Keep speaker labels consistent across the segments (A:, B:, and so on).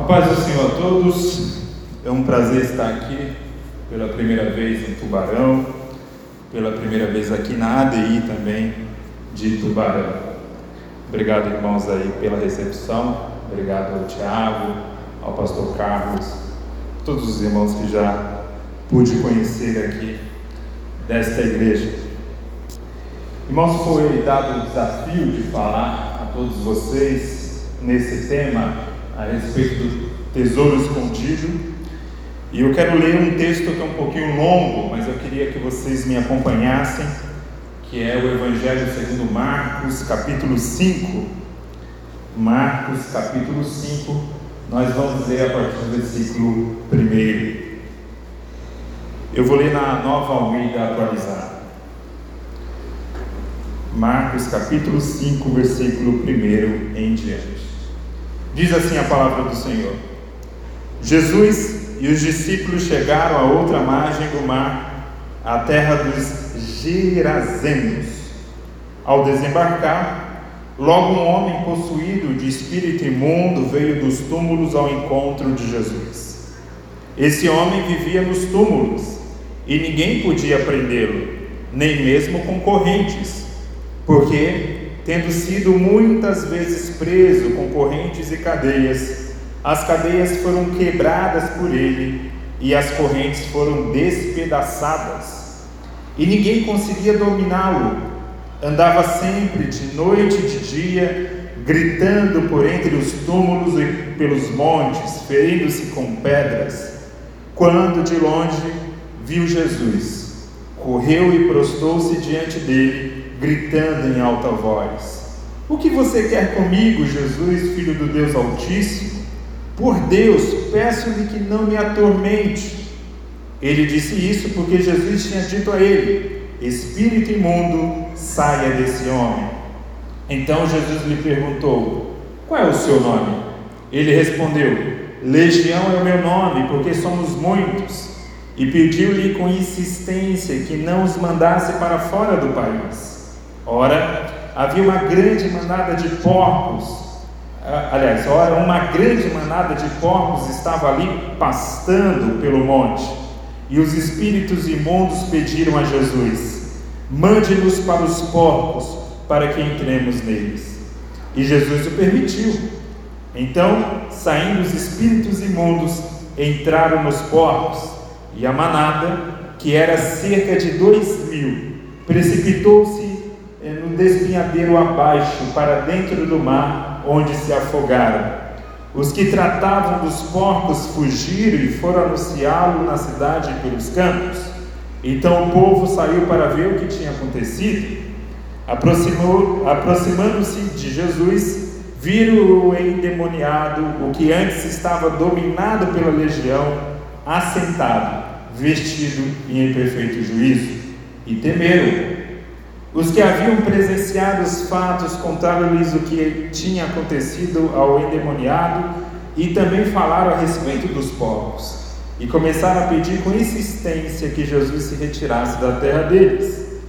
A: A paz do Senhor a todos. É um prazer estar aqui pela primeira vez em Tubarão, pela primeira vez aqui na ADI também de Tubarão. Obrigado, irmãos, aí pela recepção. Obrigado ao Tiago, ao pastor Carlos, todos os irmãos que já pude conhecer aqui desta igreja. Irmãos, foi dado o desafio de falar a todos vocês nesse tema a respeito do tesouro escondido. E eu quero ler um texto que é um pouquinho longo, mas eu queria que vocês me acompanhassem, que é o Evangelho segundo Marcos, capítulo 5. Marcos, capítulo 5, nós vamos ler a partir do versículo 1. Eu vou ler na nova Almeida atualizada. Marcos capítulo 5, versículo 1 em diante. Diz assim a palavra do Senhor: Jesus e os discípulos chegaram à outra margem do mar, à terra dos Gerazenos. Ao desembarcar, logo um homem possuído de espírito imundo veio dos túmulos ao encontro de Jesus. Esse homem vivia nos túmulos e ninguém podia prendê-lo, nem mesmo com correntes porque, tendo sido muitas vezes preso com correntes e cadeias, as cadeias foram quebradas por ele e as correntes foram despedaçadas. E ninguém conseguia dominá-lo. Andava sempre de noite e de dia, gritando por entre os túmulos e pelos montes, ferindo-se com pedras. Quando de longe viu Jesus, correu e prostou-se diante dele gritando em alta voz: O que você quer comigo, Jesus, filho do Deus Altíssimo? Por Deus, peço-lhe que não me atormente. Ele disse isso porque Jesus tinha dito a ele: Espírito imundo, saia desse homem. Então Jesus lhe perguntou: Qual é o seu nome? Ele respondeu: Legião é o meu nome, porque somos muitos. E pediu-lhe com insistência que não os mandasse para fora do país. Ora, havia uma grande manada de porcos. Ah, aliás, ora, uma grande manada de porcos estava ali pastando pelo monte. E os espíritos imundos pediram a Jesus: Mande-nos para os porcos, para que entremos neles. E Jesus o permitiu. Então, saindo os espíritos imundos, entraram nos porcos, e a manada, que era cerca de dois mil, precipitou-se despenhadeiro abaixo, para dentro do mar, onde se afogaram. Os que tratavam dos porcos fugiram e foram anunciá-lo na cidade e pelos campos. Então o povo saiu para ver o que tinha acontecido. Aproximando-se de Jesus, viram o endemoniado, o que antes estava dominado pela legião, assentado, vestido e em perfeito juízo, e temeram. Os que haviam presenciado os fatos contaram-lhes o que tinha acontecido ao endemoniado e também falaram a respeito dos povos. E começaram a pedir com insistência que Jesus se retirasse da terra deles.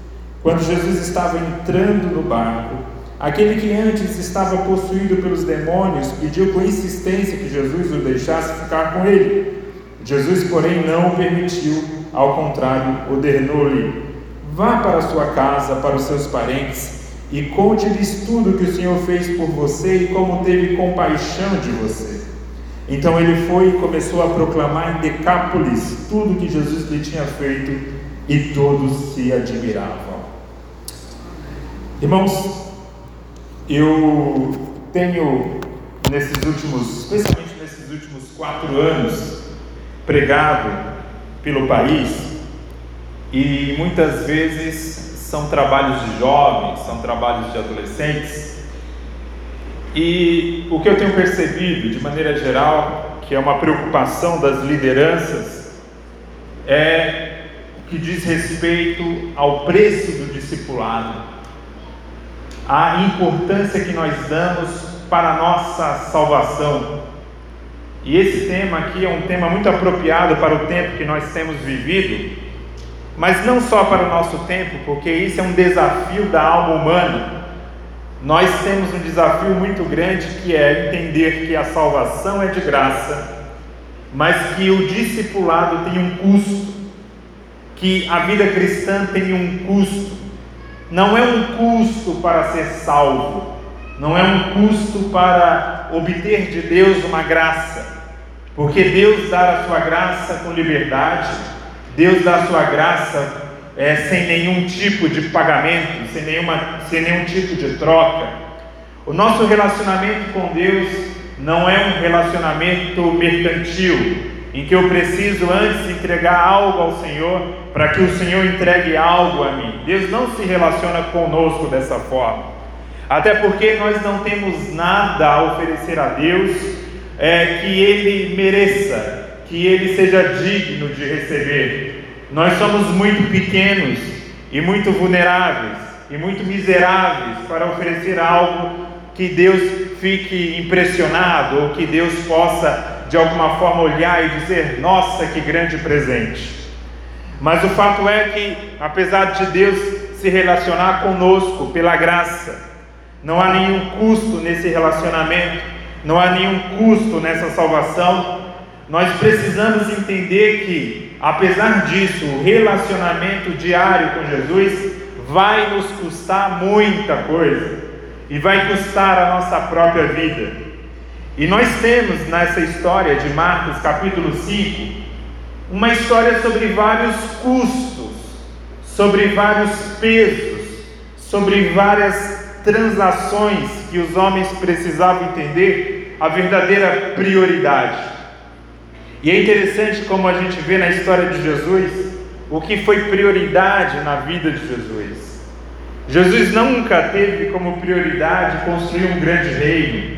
A: Quando Jesus estava entrando no barco, aquele que antes estava possuído pelos demônios pediu com insistência que Jesus o deixasse ficar com ele. Jesus, porém, não o permitiu, ao contrário, ordenou-lhe Vá para a sua casa, para os seus parentes, e conte-lhes tudo que o Senhor fez por você e como teve compaixão de você. Então ele foi e começou a proclamar em Decápolis tudo que Jesus lhe tinha feito, e todos se admiravam. Irmãos, eu tenho nesses últimos, especialmente nesses últimos quatro anos, pregado pelo país e muitas vezes são trabalhos de jovens, são trabalhos de adolescentes. E o que eu tenho percebido, de maneira geral, que é uma preocupação das lideranças, é o que diz respeito ao preço do discipulado, a importância que nós damos para a nossa salvação. E esse tema aqui é um tema muito apropriado para o tempo que nós temos vivido, mas não só para o nosso tempo, porque isso é um desafio da alma humana. nós temos um desafio muito grande que é entender que a salvação é de graça, mas que o discipulado tem um custo, que a vida cristã tem um custo. Não é um custo para ser salvo, não é um custo para obter de Deus uma graça, porque Deus dá a sua graça com liberdade, Deus dá a sua graça é, sem nenhum tipo de pagamento, sem, nenhuma, sem nenhum tipo de troca. O nosso relacionamento com Deus não é um relacionamento mercantil, em que eu preciso antes entregar algo ao Senhor para que o Senhor entregue algo a mim. Deus não se relaciona conosco dessa forma, até porque nós não temos nada a oferecer a Deus é, que Ele mereça, que Ele seja digno de receber. Nós somos muito pequenos e muito vulneráveis e muito miseráveis para oferecer algo que Deus fique impressionado ou que Deus possa de alguma forma olhar e dizer: Nossa, que grande presente. Mas o fato é que, apesar de Deus se relacionar conosco pela graça, não há nenhum custo nesse relacionamento, não há nenhum custo nessa salvação. Nós precisamos entender que Apesar disso, o relacionamento diário com Jesus vai nos custar muita coisa e vai custar a nossa própria vida. E nós temos nessa história de Marcos, capítulo 5, uma história sobre vários custos, sobre vários pesos, sobre várias transações que os homens precisavam entender a verdadeira prioridade. E é interessante como a gente vê na história de Jesus o que foi prioridade na vida de Jesus. Jesus nunca teve como prioridade construir um grande reino.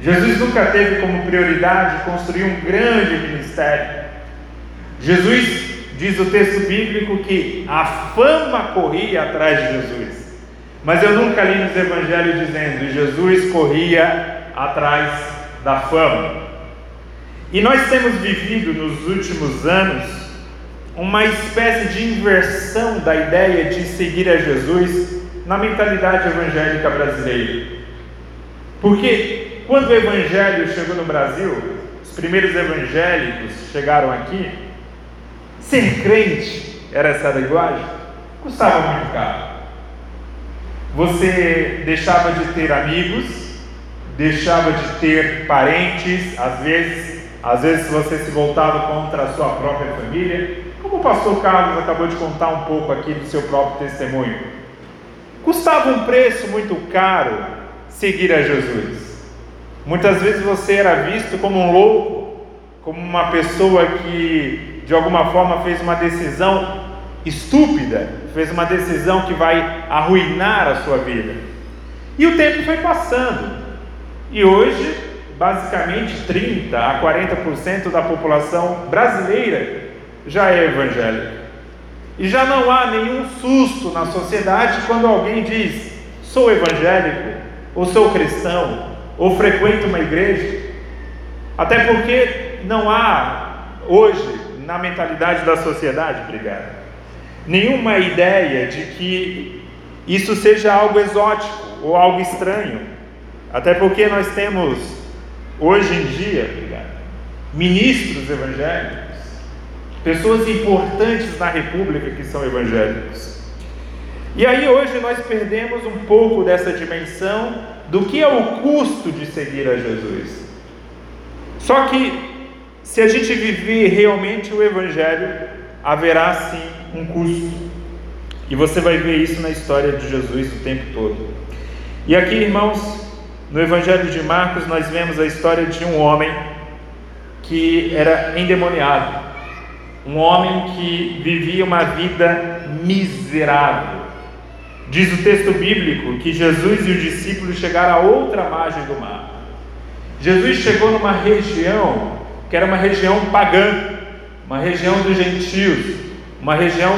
A: Jesus nunca teve como prioridade construir um grande ministério. Jesus, diz o texto bíblico, que a fama corria atrás de Jesus. Mas eu nunca li nos evangelhos dizendo Jesus corria atrás da fama. E nós temos vivido nos últimos anos uma espécie de inversão da ideia de seguir a Jesus na mentalidade evangélica brasileira. Porque quando o evangelho chegou no Brasil, os primeiros evangélicos chegaram aqui, ser crente era essa linguagem, custava muito caro. Você deixava de ter amigos, deixava de ter parentes, às vezes às vezes você se voltava contra a sua própria família, como o pastor Carlos acabou de contar um pouco aqui do seu próprio testemunho. Custava um preço muito caro seguir a Jesus. Muitas vezes você era visto como um louco, como uma pessoa que de alguma forma fez uma decisão estúpida, fez uma decisão que vai arruinar a sua vida. E o tempo foi passando. E hoje basicamente 30 a 40% da população brasileira já é evangélica. E já não há nenhum susto na sociedade quando alguém diz: sou evangélico, ou sou cristão, ou frequento uma igreja. Até porque não há hoje, na mentalidade da sociedade, obrigado, nenhuma ideia de que isso seja algo exótico ou algo estranho. Até porque nós temos hoje em dia, ministros evangélicos, pessoas importantes na República que são evangélicos. E aí hoje nós perdemos um pouco dessa dimensão do que é o custo de seguir a Jesus. Só que se a gente viver realmente o Evangelho, haverá sim um custo. E você vai ver isso na história de Jesus o tempo todo. E aqui, irmãos, no Evangelho de Marcos, nós vemos a história de um homem que era endemoniado, um homem que vivia uma vida miserável. Diz o texto bíblico que Jesus e os discípulos chegaram a outra margem do mar. Jesus chegou numa região que era uma região pagã, uma região dos gentios, uma região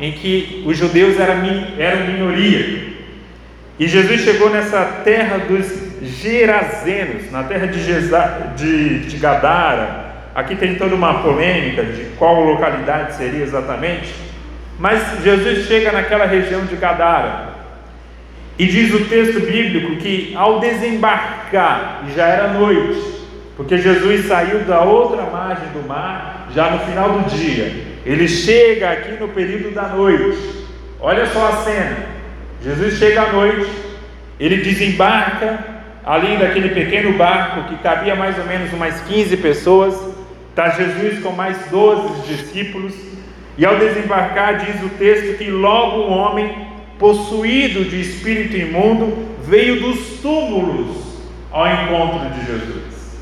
A: em que os judeus eram, eram minoria. E Jesus chegou nessa terra dos Gerazenos, na terra de, Geza, de, de Gadara. Aqui tem toda uma polêmica de qual localidade seria exatamente, mas Jesus chega naquela região de Gadara. E diz o texto bíblico que ao desembarcar, já era noite, porque Jesus saiu da outra margem do mar já no final do dia, ele chega aqui no período da noite. Olha só a cena: Jesus chega à noite, ele desembarca ali daquele pequeno barco que cabia mais ou menos umas 15 pessoas, está Jesus com mais 12 discípulos, e ao desembarcar, diz o texto que logo um homem possuído de espírito imundo, veio dos túmulos ao encontro de Jesus.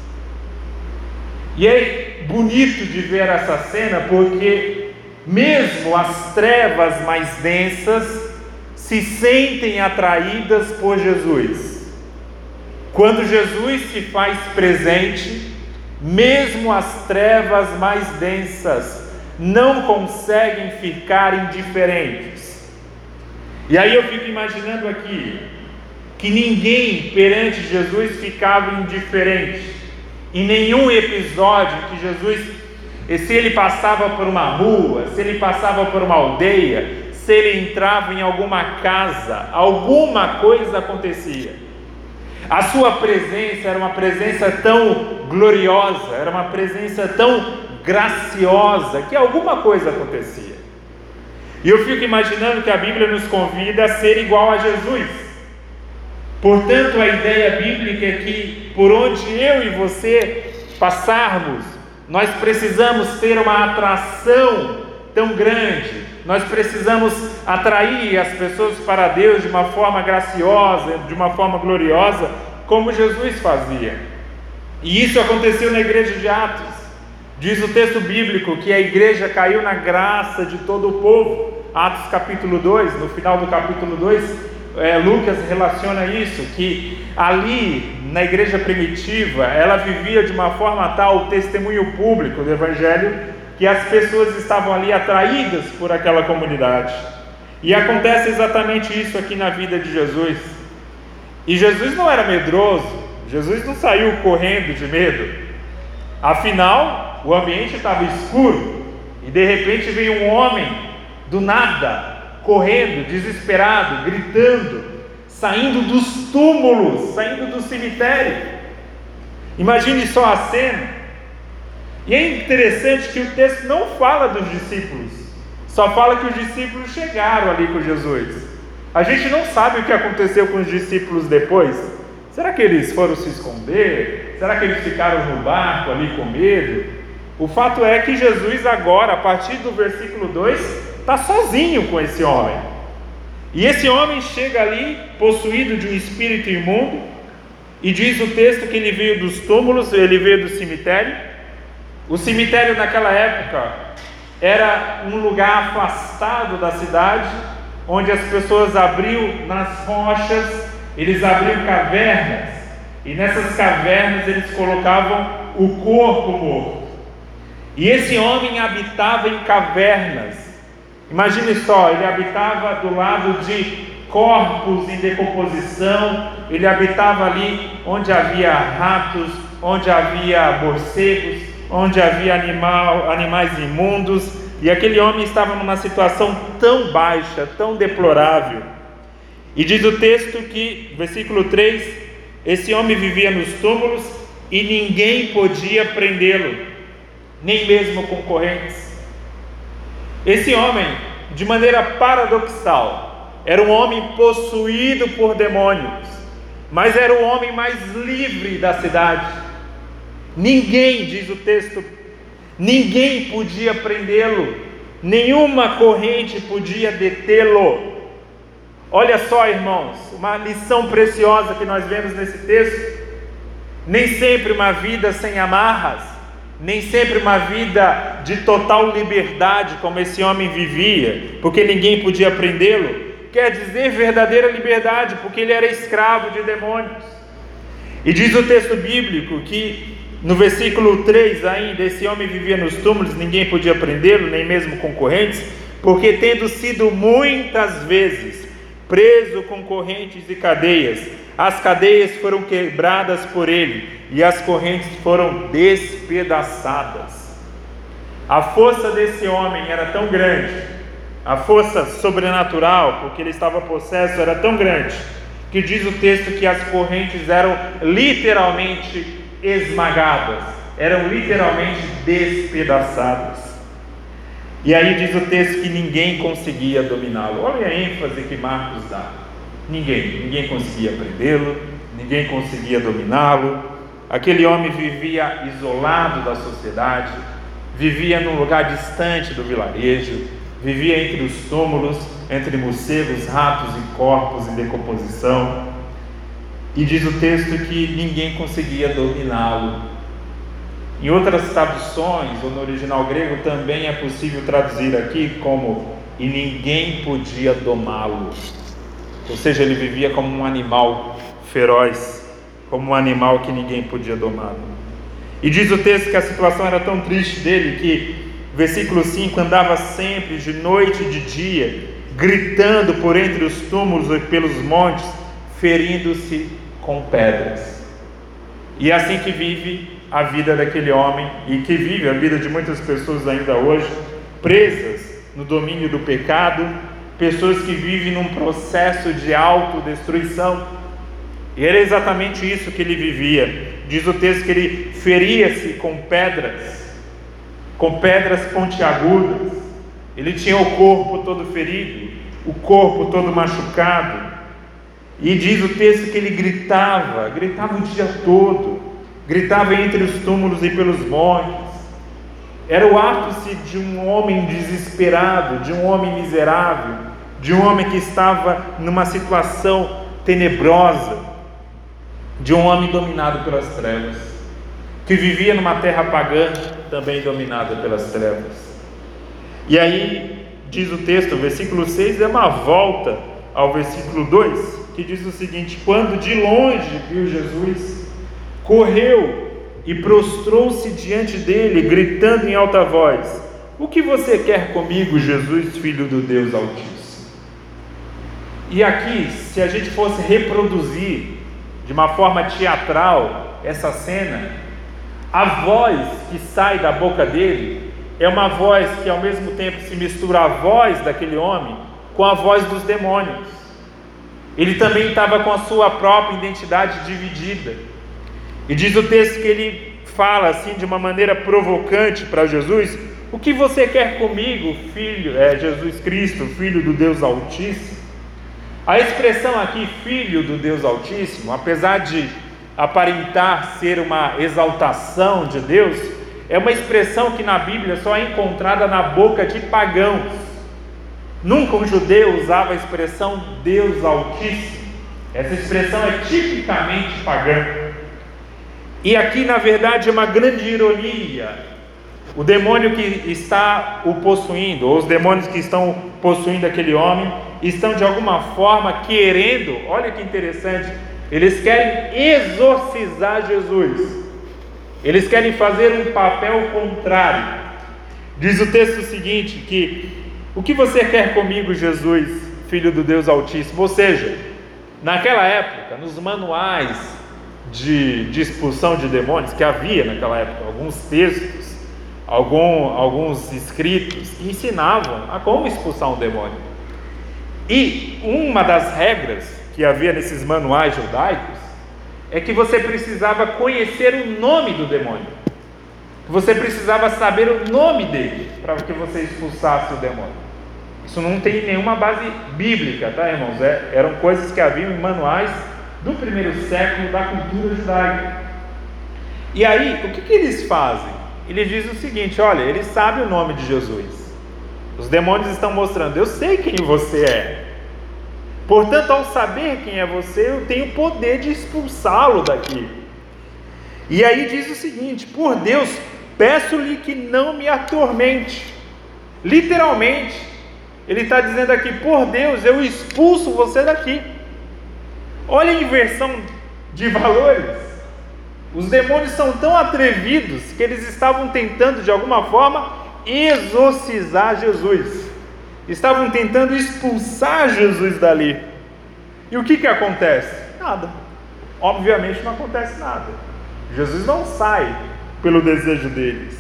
A: E é bonito de ver essa cena porque, mesmo as trevas mais densas, se sentem atraídas por Jesus. Quando Jesus se faz presente, mesmo as trevas mais densas não conseguem ficar indiferentes e aí eu fico imaginando aqui que ninguém perante Jesus ficava indiferente. Em nenhum episódio que Jesus, se ele passava por uma rua, se ele passava por uma aldeia, se ele entrava em alguma casa, alguma coisa acontecia. A sua presença era uma presença tão gloriosa, era uma presença tão graciosa, que alguma coisa acontecia. E eu fico imaginando que a Bíblia nos convida a ser igual a Jesus. Portanto, a ideia bíblica é que por onde eu e você passarmos, nós precisamos ter uma atração tão grande, nós precisamos atrair as pessoas para Deus de uma forma graciosa, de uma forma gloriosa, como Jesus fazia. E isso aconteceu na igreja de Atos. Diz o texto bíblico que a igreja caiu na graça de todo o povo. Atos capítulo 2, no final do capítulo 2, é, Lucas relaciona isso, que ali na igreja primitiva, ela vivia de uma forma tal o testemunho público do Evangelho, que as pessoas estavam ali atraídas por aquela comunidade. E acontece exatamente isso aqui na vida de Jesus. E Jesus não era medroso, Jesus não saiu correndo de medo. Afinal, o ambiente estava escuro e de repente veio um homem do nada, correndo, desesperado, gritando, saindo dos túmulos, saindo do cemitério. Imagine só a cena. E é interessante que o texto não fala dos discípulos, só fala que os discípulos chegaram ali com Jesus. A gente não sabe o que aconteceu com os discípulos depois. Será que eles foram se esconder? Será que eles ficaram no barco ali com medo? O fato é que Jesus, agora, a partir do versículo 2, está sozinho com esse homem. E esse homem chega ali possuído de um espírito imundo, e diz o texto que ele veio dos túmulos, ele veio do cemitério. O cemitério naquela época era um lugar afastado da cidade, onde as pessoas abriam nas rochas, eles abriam cavernas, e nessas cavernas eles colocavam o corpo morto. E esse homem habitava em cavernas, Imagine só, ele habitava do lado de corpos em decomposição, ele habitava ali onde havia ratos, onde havia morcegos, onde havia animal, animais imundos, e aquele homem estava numa situação tão baixa, tão deplorável. E diz o texto que, versículo 3, esse homem vivia nos túmulos e ninguém podia prendê-lo, nem mesmo concorrentes. Esse homem, de maneira paradoxal, era um homem possuído por demônios, mas era o homem mais livre da cidade. Ninguém, diz o texto, ninguém podia prendê-lo, nenhuma corrente podia detê-lo. Olha só, irmãos, uma lição preciosa que nós vemos nesse texto. Nem sempre uma vida sem amarras, nem sempre uma vida de total liberdade, como esse homem vivia, porque ninguém podia prendê-lo, quer dizer verdadeira liberdade, porque ele era escravo de demônios. E diz o texto bíblico que no versículo 3 ainda, esse homem vivia nos túmulos, ninguém podia prendê-lo, nem mesmo concorrentes, porque tendo sido muitas vezes preso com correntes e cadeias, as cadeias foram quebradas por ele e as correntes foram despedaçadas. A força desse homem era tão grande, a força sobrenatural, porque ele estava possesso, era tão grande, que diz o texto que as correntes eram literalmente esmagadas, eram literalmente despedaçadas. E aí diz o texto que ninguém conseguia dominá-lo. Olha a ênfase que Marcos dá. Ninguém, ninguém conseguia prendê-lo, ninguém conseguia dominá-lo. Aquele homem vivia isolado da sociedade, vivia num lugar distante do vilarejo, vivia entre os túmulos, entre morcegos, ratos e corpos em decomposição. E diz o texto que ninguém conseguia dominá-lo. Em outras traduções, ou no original grego, também é possível traduzir aqui como e ninguém podia domá-lo. Ou seja, ele vivia como um animal feroz, como um animal que ninguém podia domá-lo. E diz o texto que a situação era tão triste dele que Versículo 5: Andava sempre, de noite e de dia, gritando por entre os túmulos e pelos montes, ferindo-se com pedras. E é assim que vive a vida daquele homem e que vive a vida de muitas pessoas ainda hoje, presas no domínio do pecado, pessoas que vivem num processo de autodestruição. E era exatamente isso que ele vivia. Diz o texto que ele feria-se com pedras com pedras pontiagudas. Ele tinha o corpo todo ferido, o corpo todo machucado. E diz o texto que ele gritava, gritava o dia todo, gritava entre os túmulos e pelos montes. Era o ápice de um homem desesperado, de um homem miserável, de um homem que estava numa situação tenebrosa, de um homem dominado pelas trevas, que vivia numa terra pagã, também dominada pelas trevas. E aí, diz o texto, versículo 6 é uma volta ao versículo 2, que diz o seguinte: Quando de longe viu Jesus, correu e prostrou-se diante dele, gritando em alta voz: O que você quer comigo, Jesus, filho do Deus Altíssimo? E aqui, se a gente fosse reproduzir de uma forma teatral essa cena, a voz que sai da boca dele é uma voz que ao mesmo tempo se mistura a voz daquele homem com a voz dos demônios. Ele também estava com a sua própria identidade dividida. E diz o texto que ele fala assim de uma maneira provocante para Jesus: O que você quer comigo, filho, é Jesus Cristo, filho do Deus Altíssimo? A expressão aqui, filho do Deus Altíssimo, apesar de aparentar ser uma exaltação de Deus, é uma expressão que na Bíblia só é encontrada na boca de pagãos. Nunca um judeu usava a expressão Deus Altíssimo. Essa expressão é tipicamente pagã. E aqui, na verdade, é uma grande ironia. O demônio que está o possuindo, ou os demônios que estão possuindo aquele homem, estão de alguma forma querendo, olha que interessante, eles querem exorcizar Jesus. Eles querem fazer um papel contrário. Diz o texto seguinte: que o que você quer comigo, Jesus, filho do Deus Altíssimo? Ou seja, naquela época, nos manuais de, de expulsão de demônios, que havia naquela época, alguns textos, algum, alguns escritos que ensinavam a como expulsar um demônio. E uma das regras que havia nesses manuais judaicos é que você precisava conhecer o nome do demônio. Você precisava saber o nome dele para que você expulsasse o demônio. Isso não tem nenhuma base bíblica, tá, irmãos? É, eram coisas que haviam em manuais do primeiro século da cultura judaica. E aí, o que, que eles fazem? Eles dizem o seguinte: olha, eles sabem o nome de Jesus. Os demônios estão mostrando, eu sei quem você é. Portanto, ao saber quem é você, eu tenho poder de expulsá-lo daqui. E aí diz o seguinte: por Deus, peço-lhe que não me atormente. Literalmente, ele está dizendo aqui: por Deus, eu expulso você daqui. Olha a inversão de valores. Os demônios são tão atrevidos que eles estavam tentando de alguma forma exorcizar Jesus estavam tentando expulsar Jesus dali. E o que, que acontece? Nada. Obviamente não acontece nada. Jesus não sai pelo desejo deles.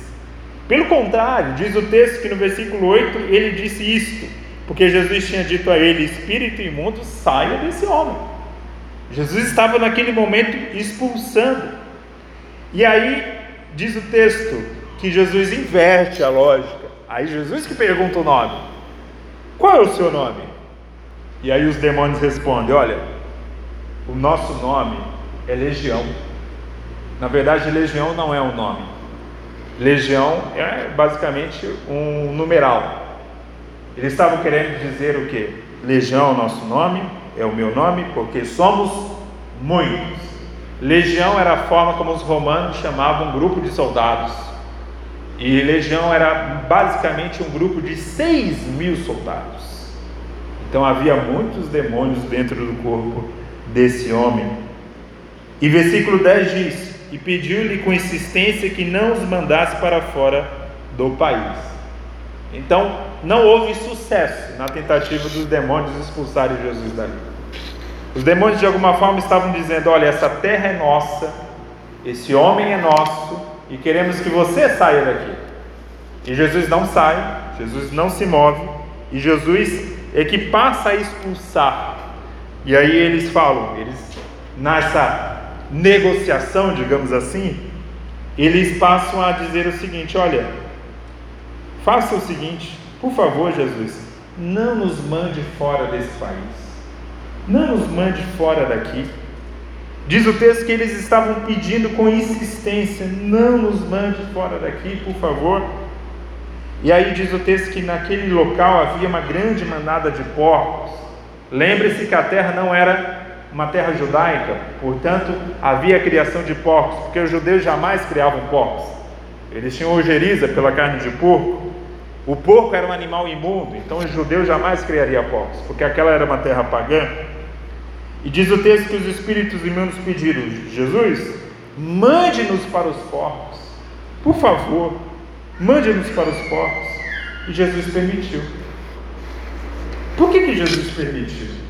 A: Pelo contrário, diz o texto que no versículo 8 ele disse isto, porque Jesus tinha dito a ele: Espírito imundo, saia desse homem. Jesus estava naquele momento expulsando. E aí diz o texto que Jesus inverte a lógica. Aí Jesus que pergunta o nome. Qual é o seu nome? E aí os demônios respondem: Olha, o nosso nome é Legião. Na verdade, Legião não é um nome. Legião é basicamente um numeral. Eles estavam querendo dizer o que? Legião é o nosso nome, é o meu nome, porque somos muitos. Legião era a forma como os romanos chamavam um grupo de soldados. E legião era basicamente um grupo de 6 mil soldados. Então havia muitos demônios dentro do corpo desse homem. E versículo 10 diz: E pediu-lhe com insistência que não os mandasse para fora do país. Então, não houve sucesso na tentativa dos demônios expulsarem Jesus dali. Os demônios, de alguma forma, estavam dizendo: Olha, essa terra é nossa, esse homem é nosso, e queremos que você saia daqui. E Jesus não sai, Jesus não se move, e Jesus é que passa a expulsar. E aí eles falam, eles nessa negociação, digamos assim, eles passam a dizer o seguinte: olha, faça o seguinte, por favor, Jesus, não nos mande fora desse país, não nos mande fora daqui. Diz o texto que eles estavam pedindo com insistência: não nos mande fora daqui, por favor. E aí diz o texto que naquele local havia uma grande manada de porcos. Lembre-se que a terra não era uma terra judaica, portanto havia a criação de porcos, porque os judeus jamais criavam porcos. Eles tinham ojeriza pela carne de porco. O porco era um animal imundo, então os judeus jamais criariam porcos, porque aquela era uma terra pagã. E diz o texto que os espíritos imundos pediram: Jesus, mande-nos para os porcos, por favor, mande-nos para os porcos. E Jesus permitiu. Por que, que Jesus permitiu?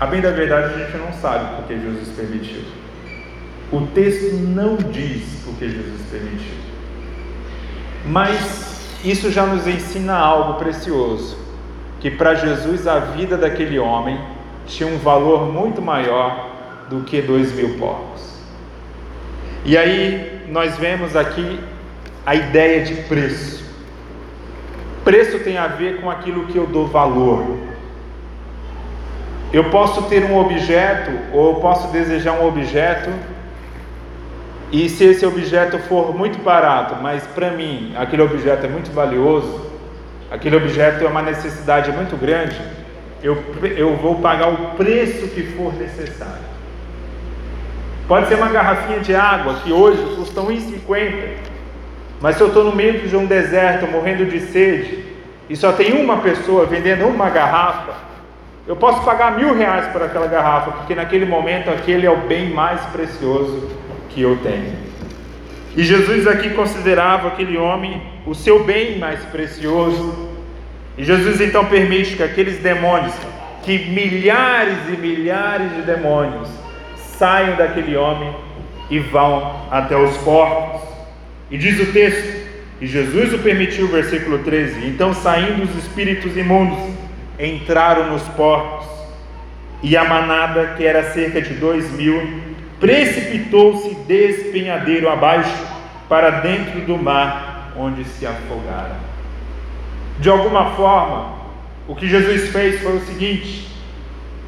A: A bem da verdade, a gente não sabe por que Jesus permitiu. O texto não diz por que Jesus permitiu. Mas isso já nos ensina algo precioso: que para Jesus a vida daquele homem tinha um valor muito maior do que dois mil porcos. E aí nós vemos aqui a ideia de preço. Preço tem a ver com aquilo que eu dou valor. Eu posso ter um objeto ou eu posso desejar um objeto e se esse objeto for muito barato, mas para mim aquele objeto é muito valioso, aquele objeto é uma necessidade muito grande, eu, eu vou pagar o preço que for necessário. Pode ser uma garrafinha de água que hoje custa 1,50, mas se eu estou no meio de um deserto morrendo de sede e só tem uma pessoa vendendo uma garrafa, eu posso pagar mil reais por aquela garrafa, porque naquele momento aquele é o bem mais precioso que eu tenho. E Jesus aqui considerava aquele homem o seu bem mais precioso e Jesus então permite que aqueles demônios, que milhares e milhares de demônios, saiam daquele homem e vão até os porcos. E diz o texto, e Jesus o permitiu, versículo 13: Então saindo os espíritos imundos, entraram nos porcos, e a manada, que era cerca de dois mil, precipitou-se despenhadeiro abaixo para dentro do mar, onde se afogaram. De alguma forma, o que Jesus fez foi o seguinte: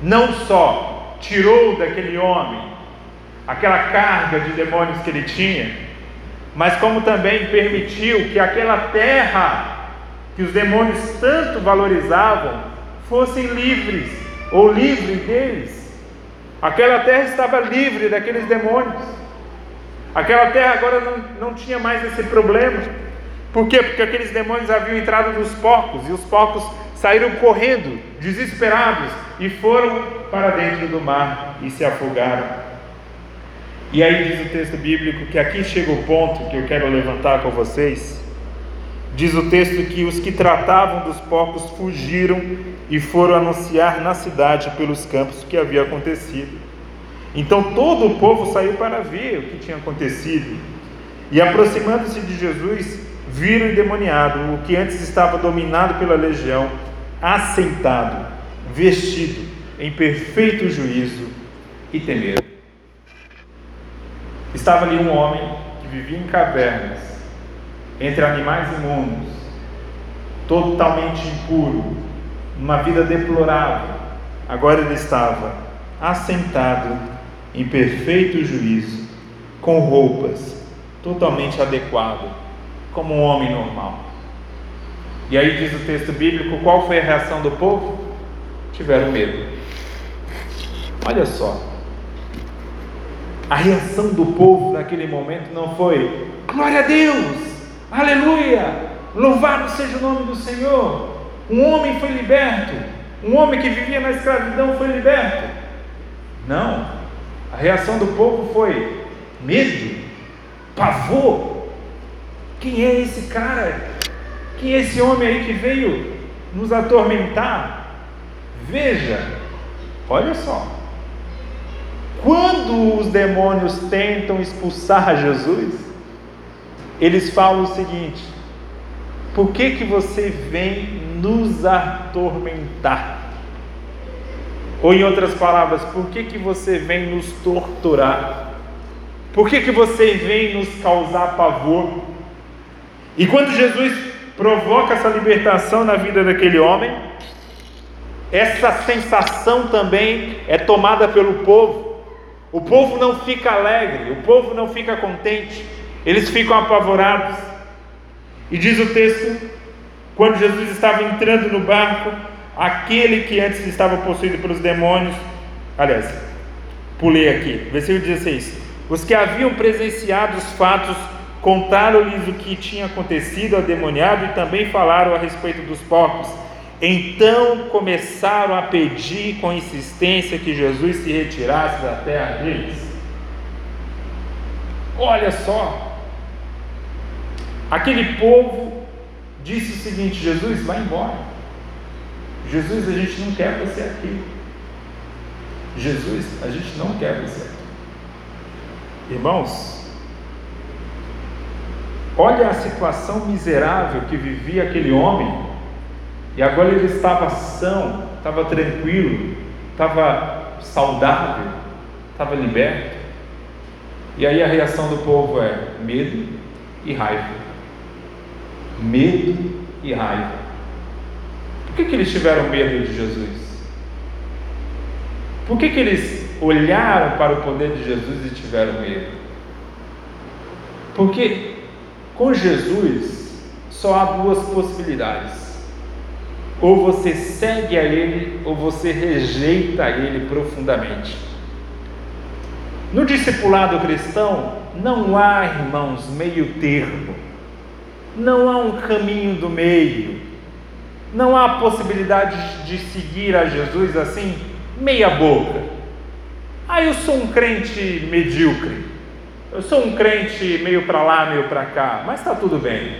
A: não só tirou daquele homem aquela carga de demônios que ele tinha, mas como também permitiu que aquela terra que os demônios tanto valorizavam fossem livres ou livre deles. Aquela terra estava livre daqueles demônios. Aquela terra agora não, não tinha mais esse problema. Por quê? Porque aqueles demônios haviam entrado nos porcos e os porcos saíram correndo, desesperados, e foram para dentro do mar e se afogaram. E aí diz o texto bíblico que aqui chega o ponto que eu quero levantar com vocês. Diz o texto que os que tratavam dos porcos fugiram e foram anunciar na cidade pelos campos o que havia acontecido. Então todo o povo saiu para ver o que tinha acontecido. E aproximando-se de Jesus, viram o endemoniado, o que antes estava dominado pela legião, assentado, vestido, em perfeito juízo e temeram. Estava ali um homem que vivia em cavernas, entre animais imundos, totalmente impuro, numa vida deplorável. Agora ele estava assentado em perfeito juízo, com roupas totalmente adequadas, como um homem normal. E aí diz o texto bíblico: qual foi a reação do povo? Tiveram medo. Olha só, a reação do povo naquele momento não foi glória a Deus, aleluia, louvado seja o nome do Senhor. Um homem foi liberto, um homem que vivia na escravidão foi liberto. Não, a reação do povo foi medo, pavor. Quem é esse cara? Quem é esse homem aí que veio nos atormentar? Veja, olha só, quando os demônios tentam expulsar Jesus, eles falam o seguinte: por que, que você vem nos atormentar? Ou em outras palavras, por que, que você vem nos torturar? Por que, que você vem nos causar pavor? E quando Jesus provoca essa libertação na vida daquele homem, essa sensação também é tomada pelo povo. O povo não fica alegre, o povo não fica contente, eles ficam apavorados. E diz o texto: quando Jesus estava entrando no barco, aquele que antes estava possuído pelos demônios, aliás, pulei aqui, versículo 16: os que haviam presenciado os fatos contaram-lhes o que tinha acontecido ao demoniado e também falaram a respeito dos porcos. Então começaram a pedir com insistência que Jesus se retirasse da terra deles. Olha só, aquele povo disse o seguinte: Jesus, vai embora. Jesus, a gente não quer você aqui. Jesus, a gente não quer você aqui. Irmãos, olha a situação miserável que vivia aquele homem e agora ele estava são, estava tranquilo, estava saudável, estava liberto. E aí a reação do povo é medo e raiva. Medo e raiva. Por que, que eles tiveram medo de Jesus? Por que, que eles olharam para o poder de Jesus e tiveram medo? Porque com Jesus só há duas possibilidades ou você segue a Ele, ou você rejeita Ele profundamente. No discipulado cristão, não há, irmãos, meio termo, não há um caminho do meio, não há possibilidade de seguir a Jesus assim, meia boca. Ah, eu sou um crente medíocre, eu sou um crente meio para lá, meio para cá, mas está tudo bem.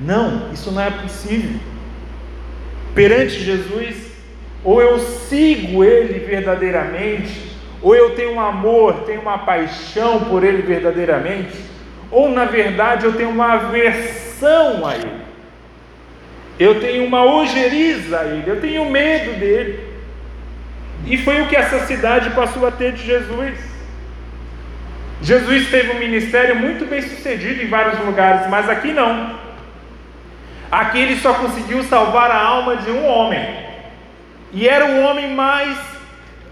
A: Não, isso não é possível perante Jesus, ou eu sigo Ele verdadeiramente, ou eu tenho um amor, tenho uma paixão por Ele verdadeiramente, ou na verdade eu tenho uma aversão a Ele, eu tenho uma ojeriza a Ele, eu tenho medo dele. E foi o que essa cidade passou a ter de Jesus. Jesus teve um ministério muito bem sucedido em vários lugares, mas aqui não. Aqui ele só conseguiu salvar a alma de um homem. E era o homem mais,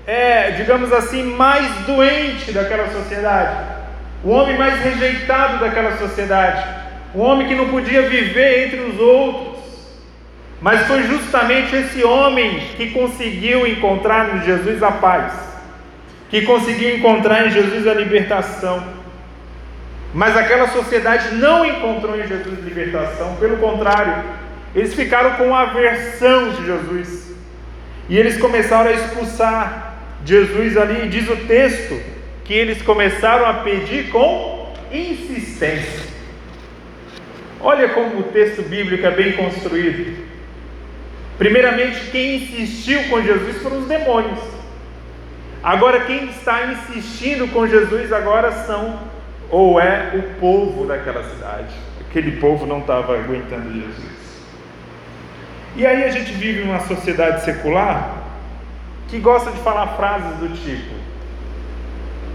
A: é, digamos assim, mais doente daquela sociedade. O homem mais rejeitado daquela sociedade. O homem que não podia viver entre os outros. Mas foi justamente esse homem que conseguiu encontrar em Jesus a paz, que conseguiu encontrar em Jesus a libertação. Mas aquela sociedade não encontrou em Jesus libertação, pelo contrário, eles ficaram com aversão de Jesus. E eles começaram a expulsar Jesus ali, e diz o texto que eles começaram a pedir com insistência. Olha como o texto bíblico é bem construído. Primeiramente, quem insistiu com Jesus foram os demônios. Agora, quem está insistindo com Jesus agora são ou é o povo daquela cidade. Aquele povo não estava aguentando Jesus. E aí a gente vive numa sociedade secular que gosta de falar frases do tipo: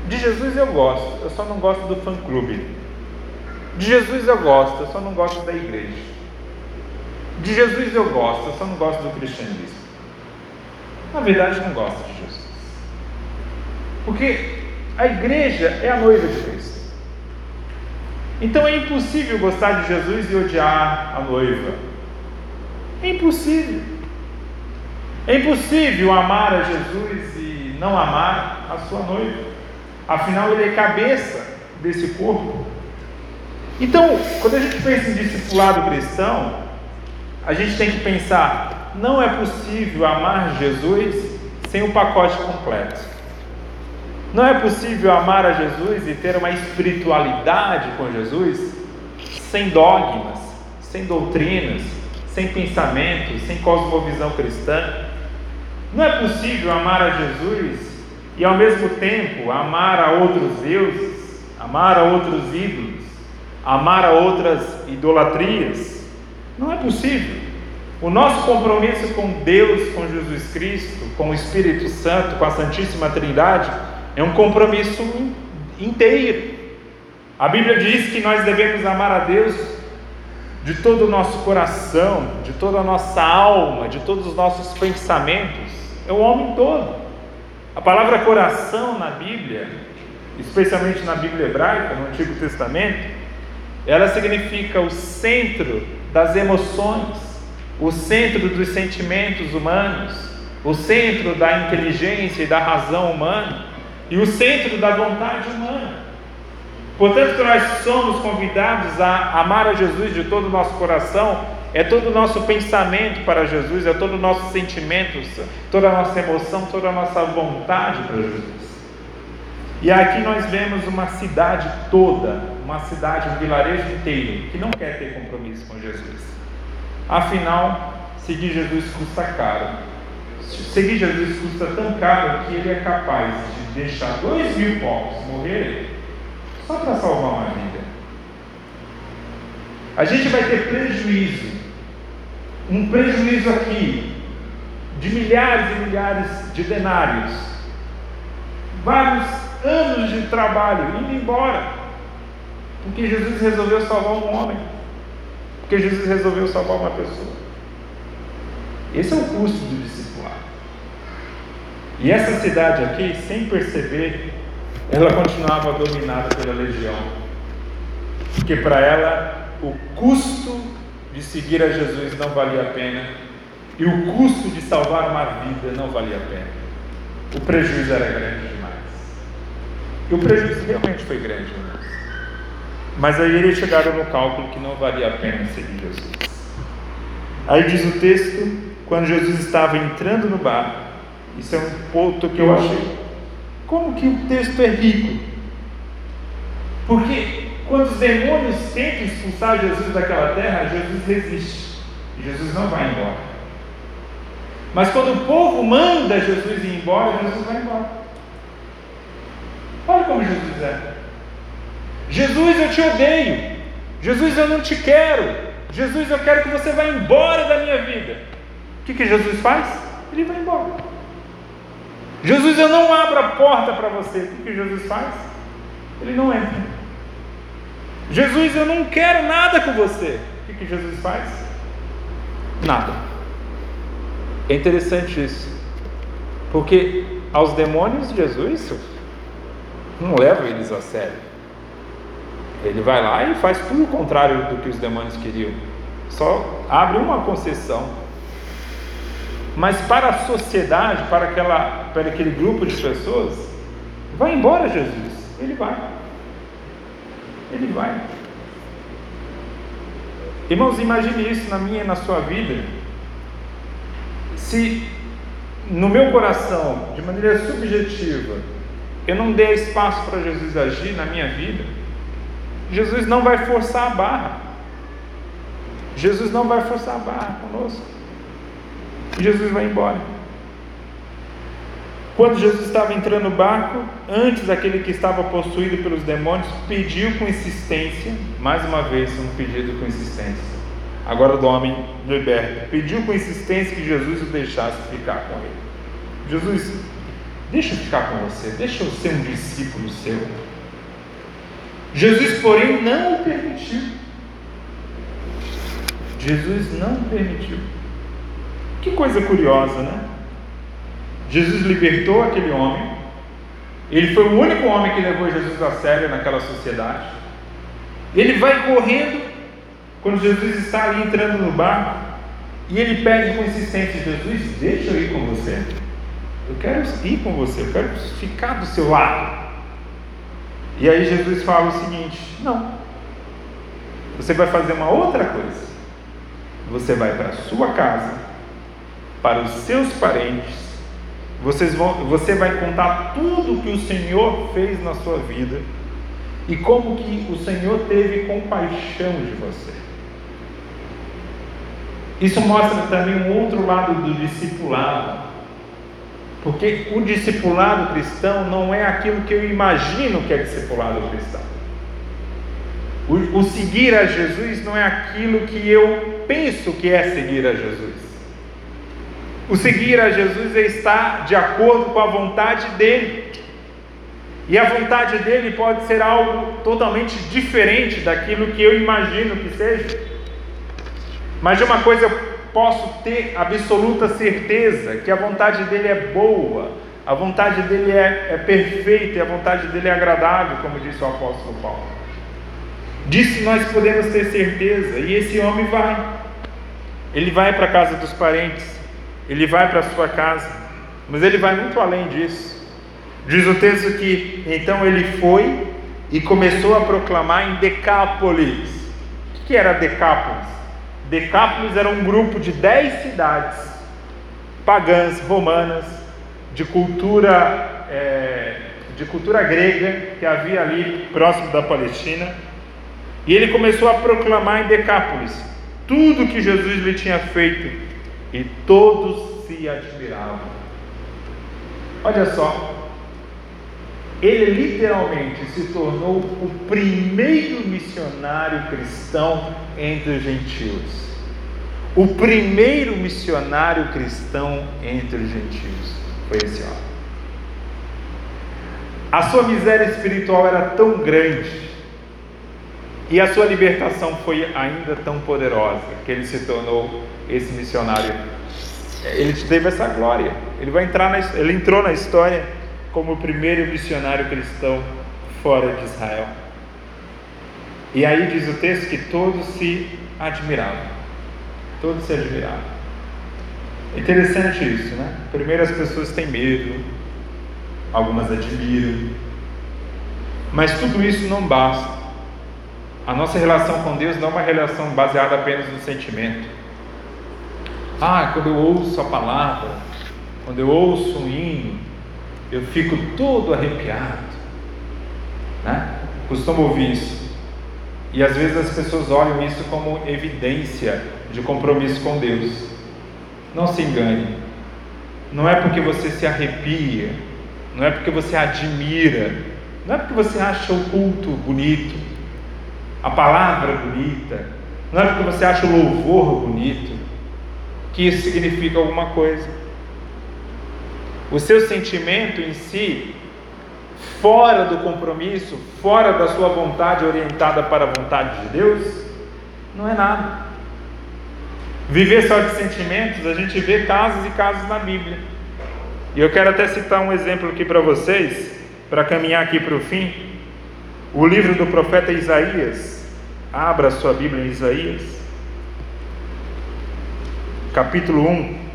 A: De Jesus eu gosto, eu só não gosto do fã-clube. De Jesus eu gosto, eu só não gosto da igreja. De Jesus eu gosto, eu só não gosto do cristianismo. Na verdade, não gosta de Jesus. Porque a igreja é a noiva de Cristo. Então é impossível gostar de Jesus e odiar a noiva. É impossível. É impossível amar a Jesus e não amar a sua noiva. Afinal, ele é cabeça desse corpo. Então, quando a gente pensa em discipulado cristão, a gente tem que pensar: não é possível amar Jesus sem o pacote completo. Não é possível amar a Jesus e ter uma espiritualidade com Jesus sem dogmas, sem doutrinas, sem pensamentos, sem cosmovisão cristã. Não é possível amar a Jesus e ao mesmo tempo amar a outros deuses, amar a outros ídolos, amar a outras idolatrias. Não é possível. O nosso compromisso com Deus, com Jesus Cristo, com o Espírito Santo, com a Santíssima Trindade, é um compromisso inteiro. A Bíblia diz que nós devemos amar a Deus de todo o nosso coração, de toda a nossa alma, de todos os nossos pensamentos, é o homem todo. A palavra coração na Bíblia, especialmente na Bíblia hebraica, no Antigo Testamento, ela significa o centro das emoções, o centro dos sentimentos humanos, o centro da inteligência e da razão humana e o centro da vontade humana. Portanto, nós somos convidados a amar a Jesus de todo o nosso coração, é todo o nosso pensamento para Jesus, é todo o nosso sentimento, toda a nossa emoção, toda a nossa vontade para Jesus. E aqui nós vemos uma cidade toda, uma cidade, um vilarejo inteiro, que não quer ter compromisso com Jesus. Afinal, seguir Jesus custa caro. Seguir Jesus custa tão caro que ele é capaz de deixar dois mil povos morrerem só para salvar uma vida. A gente vai ter prejuízo, um prejuízo aqui de milhares e milhares de denários, vários anos de trabalho indo embora, porque Jesus resolveu salvar um homem, porque Jesus resolveu salvar uma pessoa. Esse é o custo do discipulado. E essa cidade aqui, sem perceber, ela continuava dominada pela legião. Porque para ela o custo de seguir a Jesus não valia a pena e o custo de salvar uma vida não valia a pena. O prejuízo era grande demais. E o prejuízo realmente foi grande, irmãos. Mas aí eles chegaram no cálculo que não valia a pena seguir Jesus. Aí diz o texto, quando Jesus estava entrando no bar, isso é um ponto que eu achei como que o texto é rico? Porque quando os demônios tentam expulsar Jesus daquela terra, Jesus resiste. Jesus não vai embora. Mas quando o povo manda Jesus ir embora, Jesus vai embora. Olha como Jesus é. Jesus, eu te odeio. Jesus, eu não te quero. Jesus, eu quero que você vá embora da minha vida. O que, que Jesus faz? Ele vai embora. Jesus, eu não abro a porta para você. O que Jesus faz? Ele não entra. Jesus, eu não quero nada com você. O que Jesus faz? Nada. É interessante isso. Porque aos demônios, Jesus não leva eles a sério. Ele vai lá e faz tudo o contrário do que os demônios queriam. Só abre uma concessão mas para a sociedade, para, aquela, para aquele grupo de pessoas, vai embora Jesus. Ele vai. Ele vai. Irmãos, imagine isso na minha e na sua vida. Se no meu coração, de maneira subjetiva, eu não der espaço para Jesus agir na minha vida, Jesus não vai forçar a barra. Jesus não vai forçar a barra conosco. Jesus vai embora. Quando Jesus estava entrando no barco, antes aquele que estava possuído pelos demônios pediu com insistência, mais uma vez um pedido com insistência, agora do homem liberto, pediu com insistência que Jesus o deixasse ficar com ele. Jesus, deixa eu ficar com você, deixa eu ser um discípulo seu. Jesus, porém, não o permitiu. Jesus não permitiu. Que coisa curiosa, né? Jesus libertou aquele homem. Ele foi o único homem que levou Jesus a sério naquela sociedade. Ele vai correndo quando Jesus está ali entrando no barco e ele pede com insistência: Jesus, deixa eu ir com você. Eu quero ir com você, eu quero ficar do seu lado. E aí Jesus fala o seguinte: Não, você vai fazer uma outra coisa. Você vai para a sua casa, para os seus parentes, vocês vão, você vai contar tudo que o Senhor fez na sua vida e como que o Senhor teve compaixão de você. Isso mostra também um outro lado do discipulado. Porque o discipulado cristão não é aquilo que eu imagino que é discipulado cristão. O, o seguir a Jesus não é aquilo que eu penso que é seguir a Jesus. O seguir a Jesus é estar de acordo com a vontade dele. E a vontade dele pode ser algo totalmente diferente daquilo que eu imagino que seja. Mas de uma coisa eu posso ter absoluta certeza: que a vontade dele é boa, a vontade dele é, é perfeita e a vontade dele é agradável, como disse o apóstolo Paulo. Disso nós podemos ter certeza, e esse homem vai. Ele vai para a casa dos parentes, ele vai para a sua casa, mas ele vai muito além disso. Diz o texto que então ele foi e começou a proclamar em Decápolis. O que era Decápolis? Decápolis era um grupo de dez cidades pagãs, romanas, de cultura, é, de cultura grega que havia ali próximo da Palestina. E ele começou a proclamar em Decápolis tudo que Jesus lhe tinha feito e todos se admiravam. Olha só, ele literalmente se tornou o primeiro missionário cristão entre os gentios. O primeiro missionário cristão entre os gentios foi esse homem. A sua miséria espiritual era tão grande e a sua libertação foi ainda tão poderosa que ele se tornou esse missionário. Ele teve essa glória. Ele vai entrar na, ele entrou na história como o primeiro missionário cristão fora de Israel. E aí diz o texto que todos se admiravam. Todos se admiravam. Interessante isso, né? Primeiro as pessoas têm medo, algumas admiram, mas tudo isso não basta. A nossa relação com Deus não é uma relação baseada apenas no sentimento. Ah, quando eu ouço a palavra, quando eu ouço um hino, eu fico todo arrepiado. Né? Costumo ouvir isso. E às vezes as pessoas olham isso como evidência de compromisso com Deus. Não se engane. Não é porque você se arrepia, não é porque você admira, não é porque você acha o culto bonito, a palavra bonita, não é porque você acha o louvor bonito, que isso significa alguma coisa. O seu sentimento em si, fora do compromisso, fora da sua vontade orientada para a vontade de Deus, não é nada. Viver só de sentimentos, a gente vê casos e casos na Bíblia. E eu quero até citar um exemplo aqui para vocês, para caminhar aqui para o fim. O livro do profeta Isaías, Abra sua Bíblia em Isaías, capítulo 1.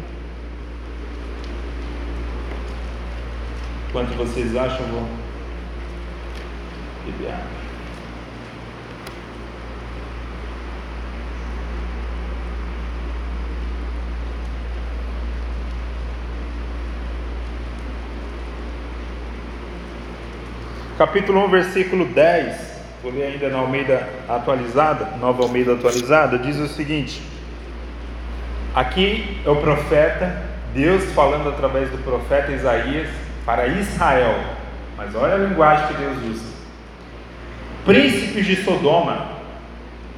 A: Quanto vocês acham? Vou beber água. Capítulo 1, versículo 10 vou ler ainda na Almeida atualizada, nova Almeida atualizada, diz o seguinte: aqui é o profeta, Deus falando através do profeta Isaías para Israel, mas olha a linguagem que Deus usa. Príncipes de Sodoma,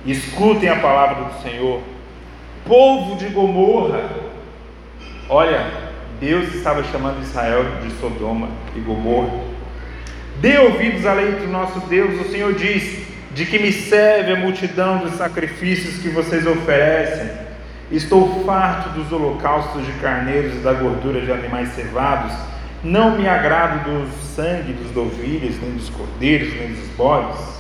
A: escutem a palavra do Senhor, povo de Gomorra, olha, Deus estava chamando Israel de Sodoma e Gomorra. Dê ouvidos à lei do nosso Deus, o Senhor diz: de que me serve a multidão dos sacrifícios que vocês oferecem? Estou farto dos holocaustos de carneiros e da gordura de animais cevados. Não me agrado do sangue dos novilhos, nem dos cordeiros, nem dos bodes.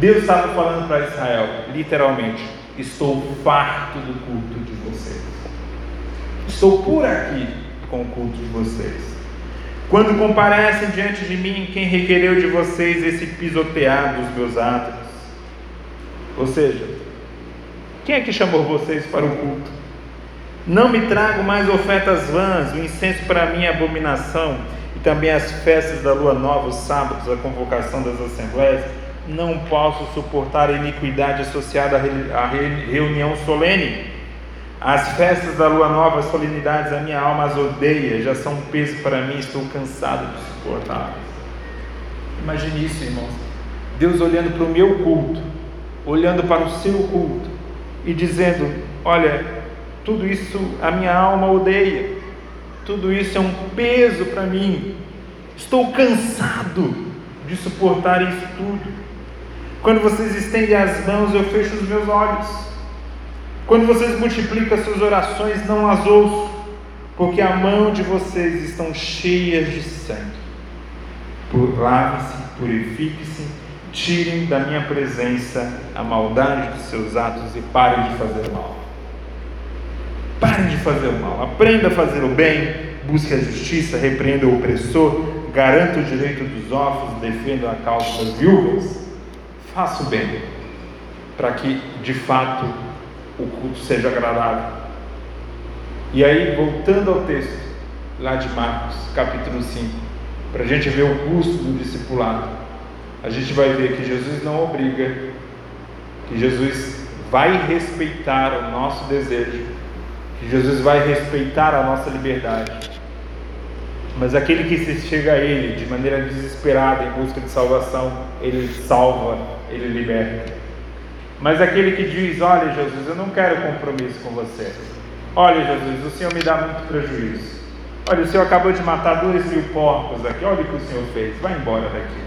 A: Deus estava falando para Israel, literalmente: Estou farto do culto de vocês. Estou por aqui com o culto de vocês. Quando comparecem diante de mim, quem requereu de vocês esse pisotear dos meus atos? Ou seja, quem é que chamou vocês para o culto? Não me trago mais ofertas vãs, o incenso para mim é abominação, e também as festas da lua nova, os sábados, a convocação das assembleias. Não posso suportar a iniquidade associada à reunião solene. As festas da lua nova, as solenidades, a minha alma as odeia, já são um peso para mim, estou cansado de suportar. Imagine isso, irmãos. Deus olhando para o meu culto, olhando para o seu culto e dizendo: Olha, tudo isso a minha alma odeia, tudo isso é um peso para mim, estou cansado de suportar isso tudo. Quando vocês estendem as mãos, eu fecho os meus olhos. Quando vocês multiplicam as suas orações, não as ouço, porque a mão de vocês estão cheias de sangue. Lavem-se, purifiquem-se, tirem da minha presença a maldade dos seus atos e parem de fazer mal. Parem de fazer o mal, aprenda a fazer o bem, busque a justiça, repreenda o opressor, garanta o direito dos órfãos, defenda a causa das viúvas. Faça o bem, para que de fato o culto seja agradável. E aí, voltando ao texto, lá de Marcos, capítulo 5, para a gente ver o custo do discipulado, a gente vai ver que Jesus não obriga, que Jesus vai respeitar o nosso desejo, Jesus vai respeitar a nossa liberdade. Mas aquele que se chega a Ele de maneira desesperada em busca de salvação, Ele salva, Ele liberta. Mas aquele que diz: Olha, Jesus, eu não quero compromisso com você. Olha, Jesus, o Senhor me dá muito prejuízo. Olha, o Senhor acabou de matar dois mil porcos aqui. Olha o que o Senhor fez. Vai embora daqui.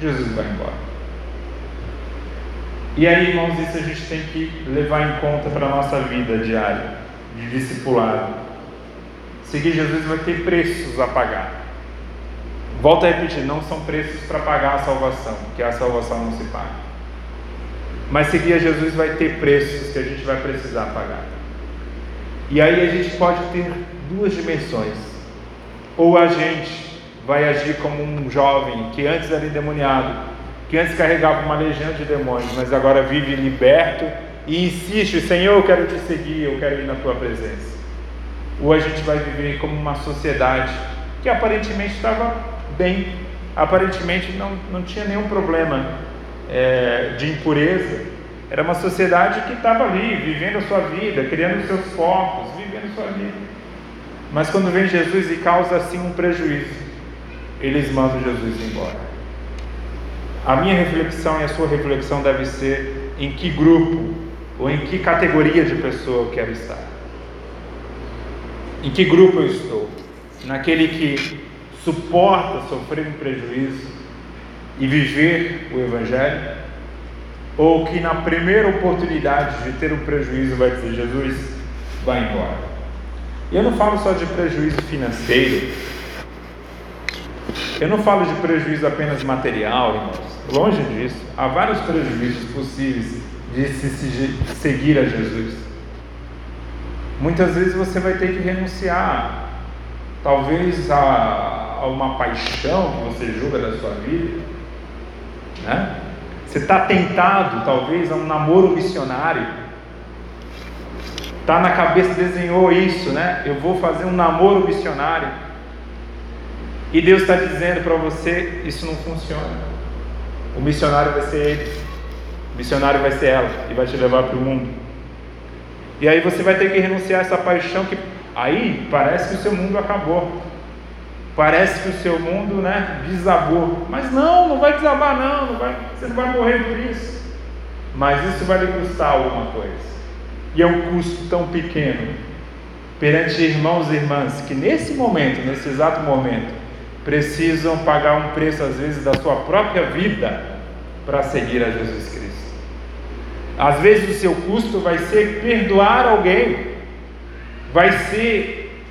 A: Jesus vai embora. E aí, irmãos, isso a gente tem que levar em conta para a nossa vida diária, de discipulado. Seguir Jesus vai ter preços a pagar. Volto a repetir, não são preços para pagar a salvação, porque a salvação não se paga. Mas seguir a Jesus vai ter preços que a gente vai precisar pagar. E aí a gente pode ter duas dimensões. Ou a gente vai agir como um jovem que antes era endemoniado, que antes carregava uma legião de demônios, mas agora vive liberto e insiste: Senhor, eu quero te seguir, eu quero ir na tua presença. Ou a gente vai viver como uma sociedade que aparentemente estava bem, aparentemente não, não tinha nenhum problema é, de impureza. Era uma sociedade que estava ali, vivendo a sua vida, criando seus corpos, vivendo sua vida. Mas quando vem Jesus e causa assim um prejuízo, eles mandam Jesus embora. A minha reflexão e a sua reflexão deve ser em que grupo ou em que categoria de pessoa eu quero estar. Em que grupo eu estou? Naquele que suporta sofrer um prejuízo e viver o Evangelho? Ou que na primeira oportunidade de ter um prejuízo vai dizer: Jesus, vai embora. E eu não falo só de prejuízo financeiro, eu não falo de prejuízo apenas material, irmãos. Longe disso. Há vários prejuízos possíveis de se seguir a Jesus. Muitas vezes você vai ter que renunciar, talvez a, a uma paixão que você julga da sua vida, né? Você está tentado, talvez, a um namoro missionário. Está na cabeça, desenhou isso, né? Eu vou fazer um namoro missionário. E Deus está dizendo para você: isso não funciona. O missionário vai ser ele, o missionário vai ser ela, e vai te levar para o mundo. E aí você vai ter que renunciar a essa paixão que aí parece que o seu mundo acabou. Parece que o seu mundo né, desabou. Mas não, não vai desabar não, não vai, você não vai morrer por isso. Mas isso vai lhe custar alguma coisa. E é um custo tão pequeno perante irmãos e irmãs que nesse momento, nesse exato momento, precisam pagar um preço às vezes da sua própria vida para seguir a Jesus Cristo. Às vezes o seu custo vai ser perdoar alguém, vai ser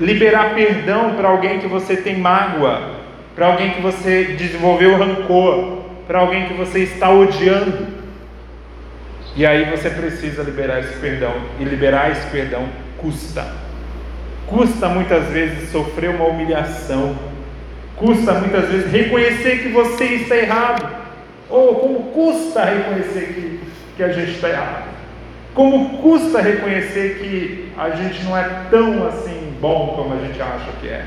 A: liberar perdão para alguém que você tem mágoa, para alguém que você desenvolveu rancor, para alguém que você está odiando. E aí você precisa liberar esse perdão. E liberar esse perdão custa. Custa muitas vezes sofrer uma humilhação. Custa muitas vezes reconhecer que você está errado. Ou como custa reconhecer que, que a gente está errado. Como custa reconhecer que a gente não é tão assim bom como a gente acha que é.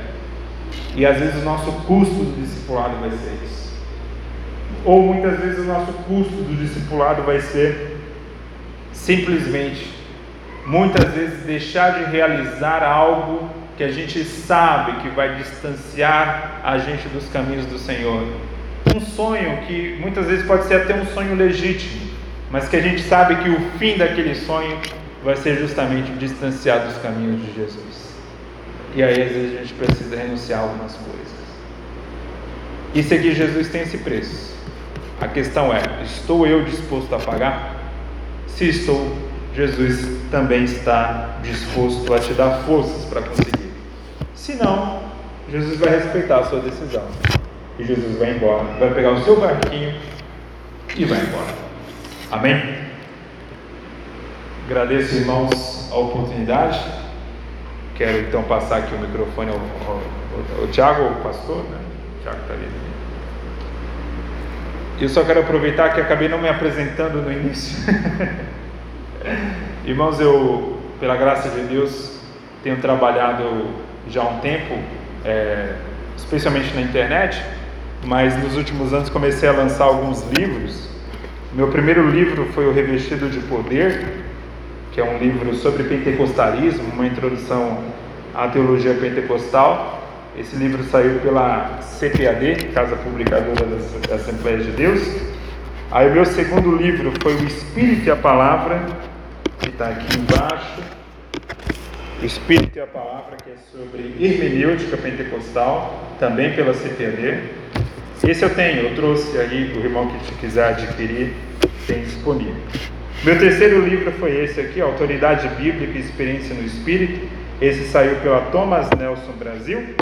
A: E às vezes o nosso custo do discipulado vai ser isso. Ou muitas vezes o nosso custo do discipulado vai ser simplesmente, muitas vezes, deixar de realizar algo que a gente sabe que vai distanciar a gente dos caminhos do Senhor. Um sonho que muitas vezes pode ser até um sonho legítimo, mas que a gente sabe que o fim daquele sonho vai ser justamente distanciar dos caminhos de Jesus. E aí, às vezes, a gente precisa renunciar a algumas coisas. E seguir Jesus tem esse preço. A questão é: estou eu disposto a pagar? Se estou, Jesus também está disposto a te dar forças para conseguir. Se não, Jesus vai respeitar a sua decisão. E Jesus vai embora, vai pegar o seu barquinho e vai embora. Amém? Agradeço, irmãos, a oportunidade. Quero então passar aqui o microfone ao, ao, ao, Tiago, o pastor, né? O Tiago está ali. Eu só quero aproveitar que acabei não me apresentando no início. Irmãos, eu, pela graça de Deus, tenho trabalhado já há um tempo, é, especialmente na internet, mas nos últimos anos comecei a lançar alguns livros. Meu primeiro livro foi O Revestido de Poder, que é um livro sobre pentecostalismo, uma introdução à teologia pentecostal. Esse livro saiu pela CPAD, Casa Publicadora das Assembleias de Deus. Aí meu segundo livro foi O Espírito e a Palavra, que está aqui embaixo. O Espírito e a Palavra, que é sobre hermenêutica pentecostal, também pela CPAD. Esse eu tenho, eu trouxe aí, o irmão que quiser adquirir, tem disponível. Meu terceiro livro foi esse aqui, Autoridade Bíblica e Experiência no Espírito. Esse saiu pela Thomas Nelson Brasil.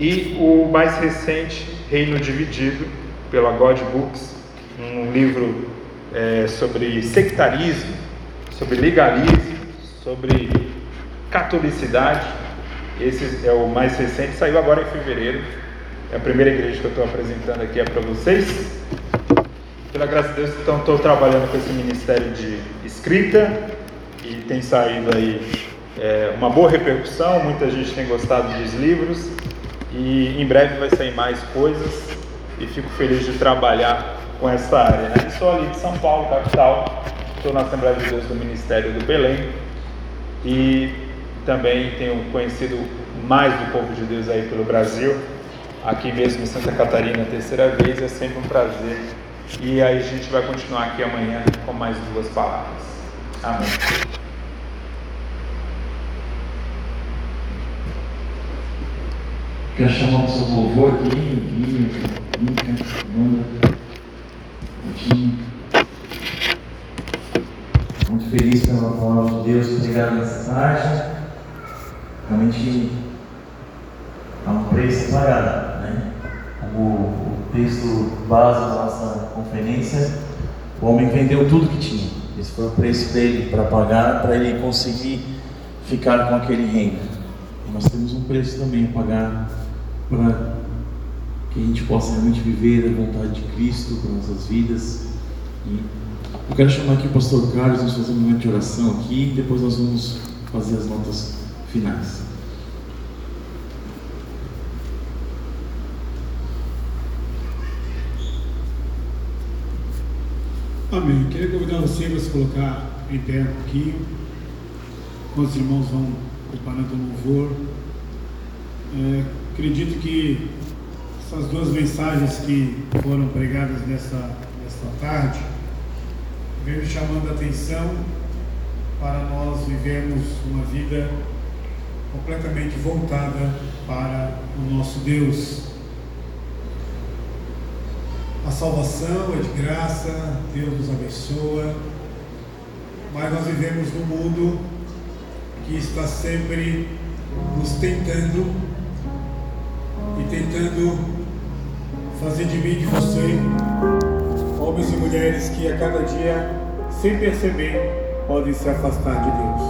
A: E o mais recente, Reino Dividido, pela God Books, um livro é, sobre sectarismo, sobre legalismo, sobre catolicidade. Esse é o mais recente, saiu agora em fevereiro. É a primeira igreja que eu estou apresentando aqui é para vocês. Pela graça de Deus, então estou trabalhando com esse ministério de escrita e tem saído aí é, uma boa repercussão. Muita gente tem gostado dos livros e em breve vai sair mais coisas e fico feliz de trabalhar com essa área. Né? Sou ali de São Paulo, capital, estou na Assembleia de Deus do Ministério do Belém e também tenho conhecido mais do povo de Deus aí pelo Brasil, aqui mesmo em Santa Catarina, terceira vez, é sempre um prazer e aí a gente vai continuar aqui amanhã com mais duas palavras. Amém.
B: Quero chamar o seu louvor aqui, Guinho, Mica, Nanda, Coutinho. Muito feliz pela palavra de Deus pregada nessa tarde. Realmente há um preço pagado, Como texto base da nossa conferência, o homem vendeu tudo que tinha. Esse foi o preço dele para pagar, para ele conseguir ficar com aquele reino. E nós temos um preço também a pagar para que a gente possa realmente viver a vontade de Cristo para nossas vidas. E eu quero chamar aqui o pastor Carlos, vamos fazer um momento de oração aqui, e depois nós vamos fazer as notas finais.
C: Amém. Queria convidar você para se colocar em pé um pouquinho. Quando os irmãos vão preparando o louvor. É, acredito que essas duas mensagens que foram pregadas nessa, nessa tarde vêm chamando a atenção para nós vivermos uma vida completamente voltada para o nosso Deus. A salvação é de graça, Deus nos abençoa, mas nós vivemos num mundo que está sempre nos tentando e tentando fazer de mim e de você homens e mulheres que a cada dia, sem perceber, podem se afastar de Deus.